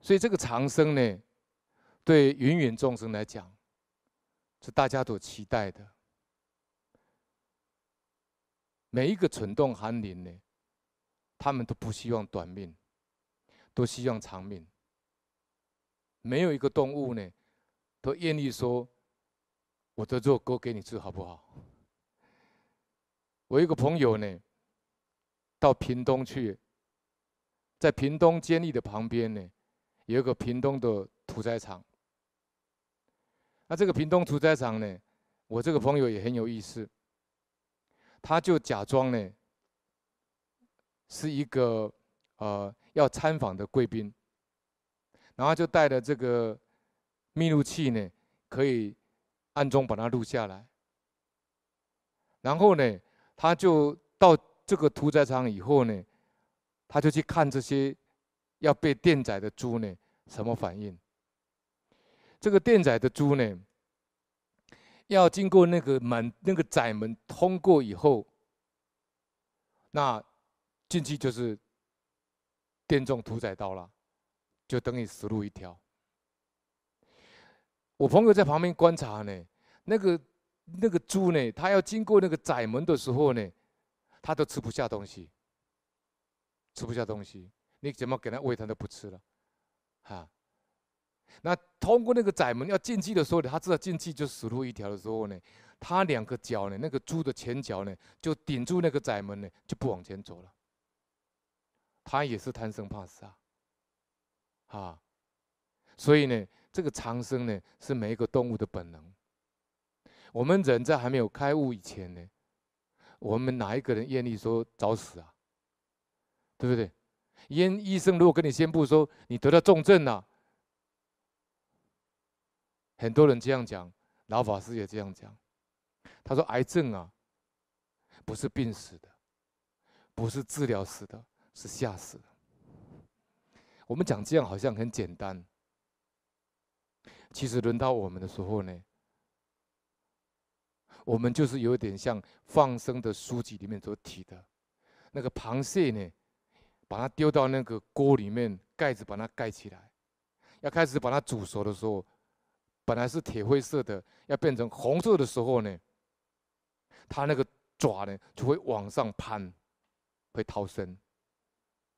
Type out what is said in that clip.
所以这个长生呢，对芸芸众生来讲，是大家都期待的。每一个蠢动寒灵呢，他们都不希望短命，都希望长命。没有一个动物呢，都愿意说：“我的肉割给你吃，好不好？”我一个朋友呢，到屏东去，在屏东监狱的旁边呢，有一个屏东的屠宰场。那这个屏东屠宰场呢，我这个朋友也很有意思，他就假装呢，是一个呃要参访的贵宾，然后就带着这个密录器呢，可以暗中把它录下来，然后呢。他就到这个屠宰场以后呢，他就去看这些要被电宰的猪呢，什么反应？这个电宰的猪呢，要经过那个门，那个宰门通过以后，那进去就是电中屠宰刀了，就等于死路一条。我朋友在旁边观察呢，那个。那个猪呢，它要经过那个宰门的时候呢，它都吃不下东西，吃不下东西。你怎么给它喂，它都不吃了，哈。那通过那个窄门要进去的时候，他知道进去就死路一条的时候呢，他两个脚呢，那个猪的前脚呢，就顶住那个窄门呢，就不往前走了。他也是贪生怕死啊，啊。所以呢，这个长生呢，是每一个动物的本能。我们人在还没有开悟以前呢，我们哪一个人愿意说早死啊？对不对？医医生如果跟你宣布说你得了重症了，很多人这样讲，老法师也这样讲。他说癌症啊，不是病死的，不是治疗死的，是吓死的。我们讲这样好像很简单，其实轮到我们的时候呢。我们就是有点像放生的书籍里面所提的，那个螃蟹呢，把它丢到那个锅里面，盖子把它盖起来，要开始把它煮熟的时候，本来是铁灰色的，要变成红色的时候呢，它那个爪呢就会往上攀，会逃生。